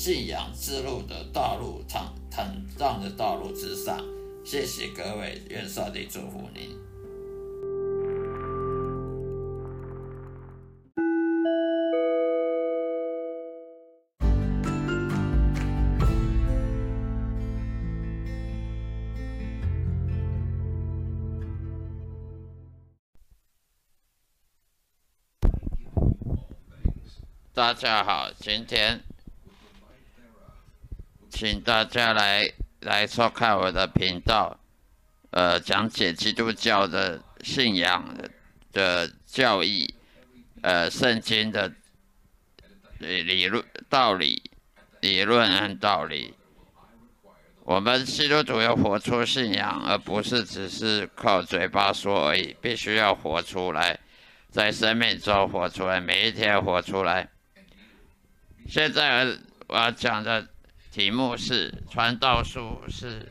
信仰之路的道路，坦坦荡的道路之上。谢谢各位，愿上帝祝福您。大家好，今天。请大家来来收看我的频道，呃，讲解基督教的信仰的教义，呃，圣经的理论道理、理论和道理。我们基督徒要活出信仰，而不是只是靠嘴巴说而已，必须要活出来，在生命中活出来，每一天活出来。现在我要讲的。题目是《传道书》，是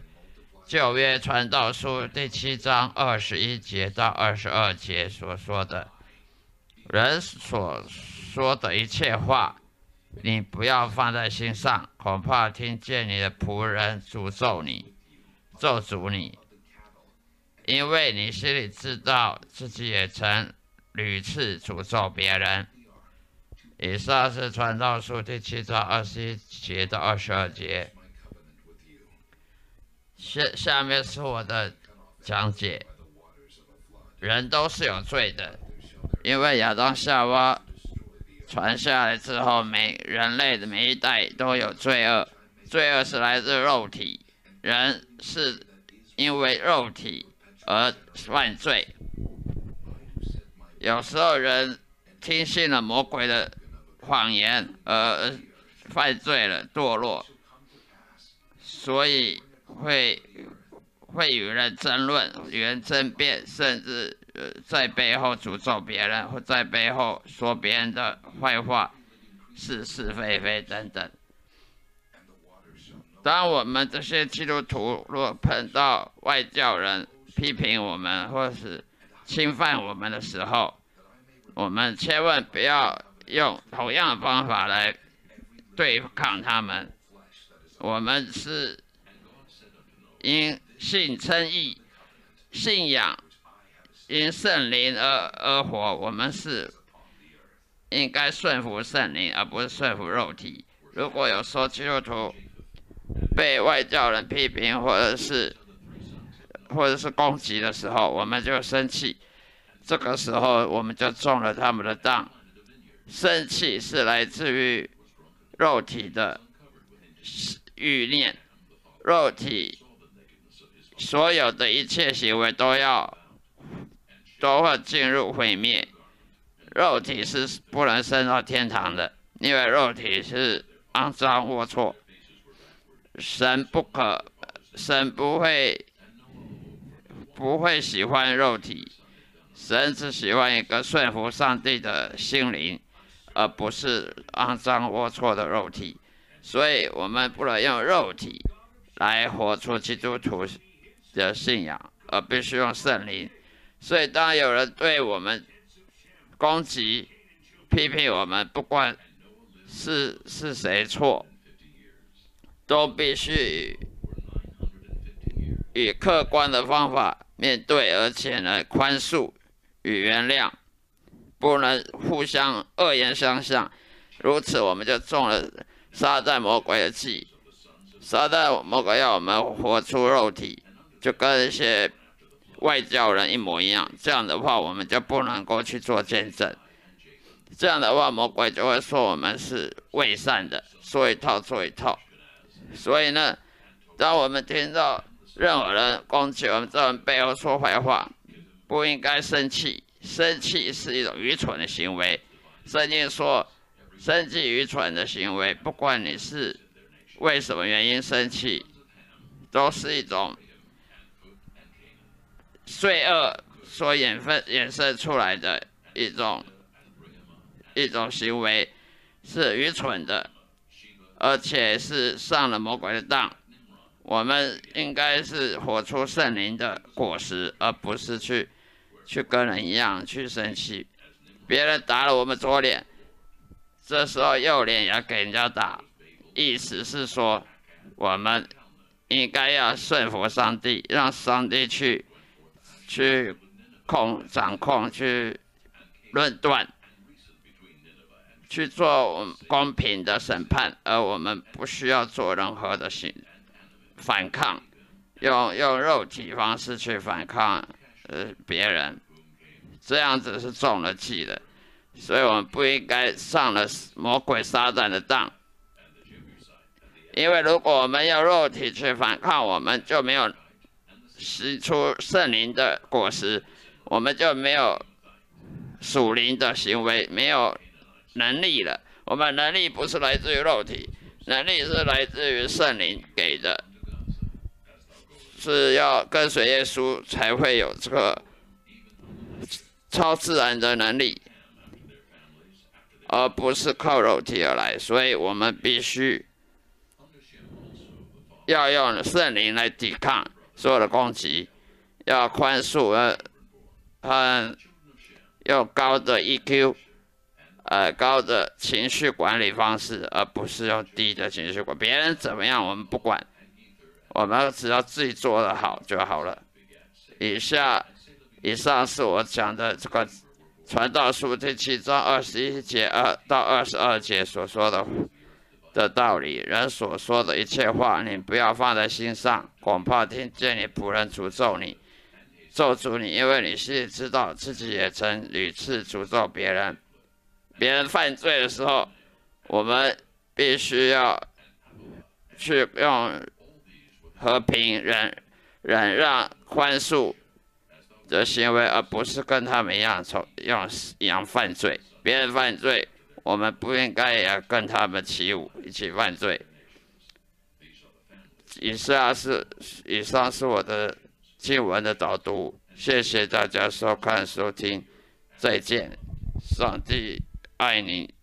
旧约《传道书》第七章二十一节到二十二节所说的。人所说的一切话，你不要放在心上，恐怕听见你的仆人诅咒你、咒诅你，因为你心里知道自己也曾屡次诅咒别人。以上是传道书第七章二十一节到二十二节。下下面是我的讲解。人都是有罪的，因为亚当夏娃传下来之后，每人类的每一代都有罪恶。罪恶是来自肉体，人是因为肉体而犯罪。有时候人听信了魔鬼的。谎言而犯罪了，堕落，所以会会与人争论，与人争辩，甚至呃在背后诅咒别人，或在背后说别人的坏话，是是非非等等。当我们这些基督徒若碰到外教人批评我们，或是侵犯我们的时候，我们千万不要。用同样的方法来对抗他们。我们是因信称义，信仰因圣灵而而活。我们是应该顺服圣灵，而不是顺服肉体。如果有说基督徒被外教人批评，或者是或者是攻击的时候，我们就生气。这个时候，我们就中了他们的当。生气是来自于肉体的欲念，肉体所有的一切行为都要都会进入毁灭。肉体是不能升到天堂的，因为肉体是肮脏龌龊。神不可，神不会不会喜欢肉体，神只喜欢一个顺服上帝的心灵。而不是肮脏龌龊的肉体，所以我们不能用肉体来活出基督徒的信仰，而必须用圣灵。所以，当有人对我们攻击、批评我们，不管是是谁错，都必须以客观的方法面对，而且呢，宽恕与原谅，不能互相恶言相向。如此，我们就中了撒旦魔鬼的计。撒旦魔鬼要我们活出肉体，就跟一些外教人一模一样。这样的话，我们就不能够去做见证。这样的话，魔鬼就会说我们是伪善的，说一套做一套。所以呢，当我们听到任何人攻击我们这人背后说坏话，不应该生气。生气是一种愚蠢的行为。圣经说。生气愚蠢的行为，不管你是为什么原因生气，都是一种罪恶所衍分衍生出来的一种一种行为，是愚蠢的，而且是上了魔鬼的当。我们应该是活出圣灵的果实，而不是去去跟人一样去生气。别人打了我们左脸。这时候右脸也要给人家打，意思是说，我们应该要顺服上帝，让上帝去去控掌控、去论断、去做公平的审判，而我们不需要做任何的行反抗，用用肉体方式去反抗呃别人，这样子是中了计的。所以我们不应该上了魔鬼撒旦的当，因为如果我们用肉体去反抗，我们就没有使出圣灵的果实，我们就没有属灵的行为，没有能力了。我们能力不是来自于肉体，能力是来自于圣灵给的，是要跟随耶稣才会有这个超自然的能力。而不是靠肉体而来，所以我们必须要用圣灵来抵抗所有的攻击，要宽恕，呃，很用高的 EQ，呃，高的情绪管理方式，而不是用低的情绪管。别人怎么样，我们不管，我们只要自己做得好就好了。以下，以上是我讲的这个。传道书第七章二十一节二到二十二节所说的的道理，人所说的一切话，你不要放在心上，恐怕听见你仆人诅咒你，咒诅你，因为你心里知道自己也曾屡次诅咒别人。别人犯罪的时候，我们必须要去用和平、忍、忍让、宽恕。的行为，而不是跟他们一样从用一样犯罪。别人犯罪，我们不应该也跟他们起舞，一起犯罪。以上是以上是我的经文的导读，谢谢大家收看收听，再见，上帝爱你。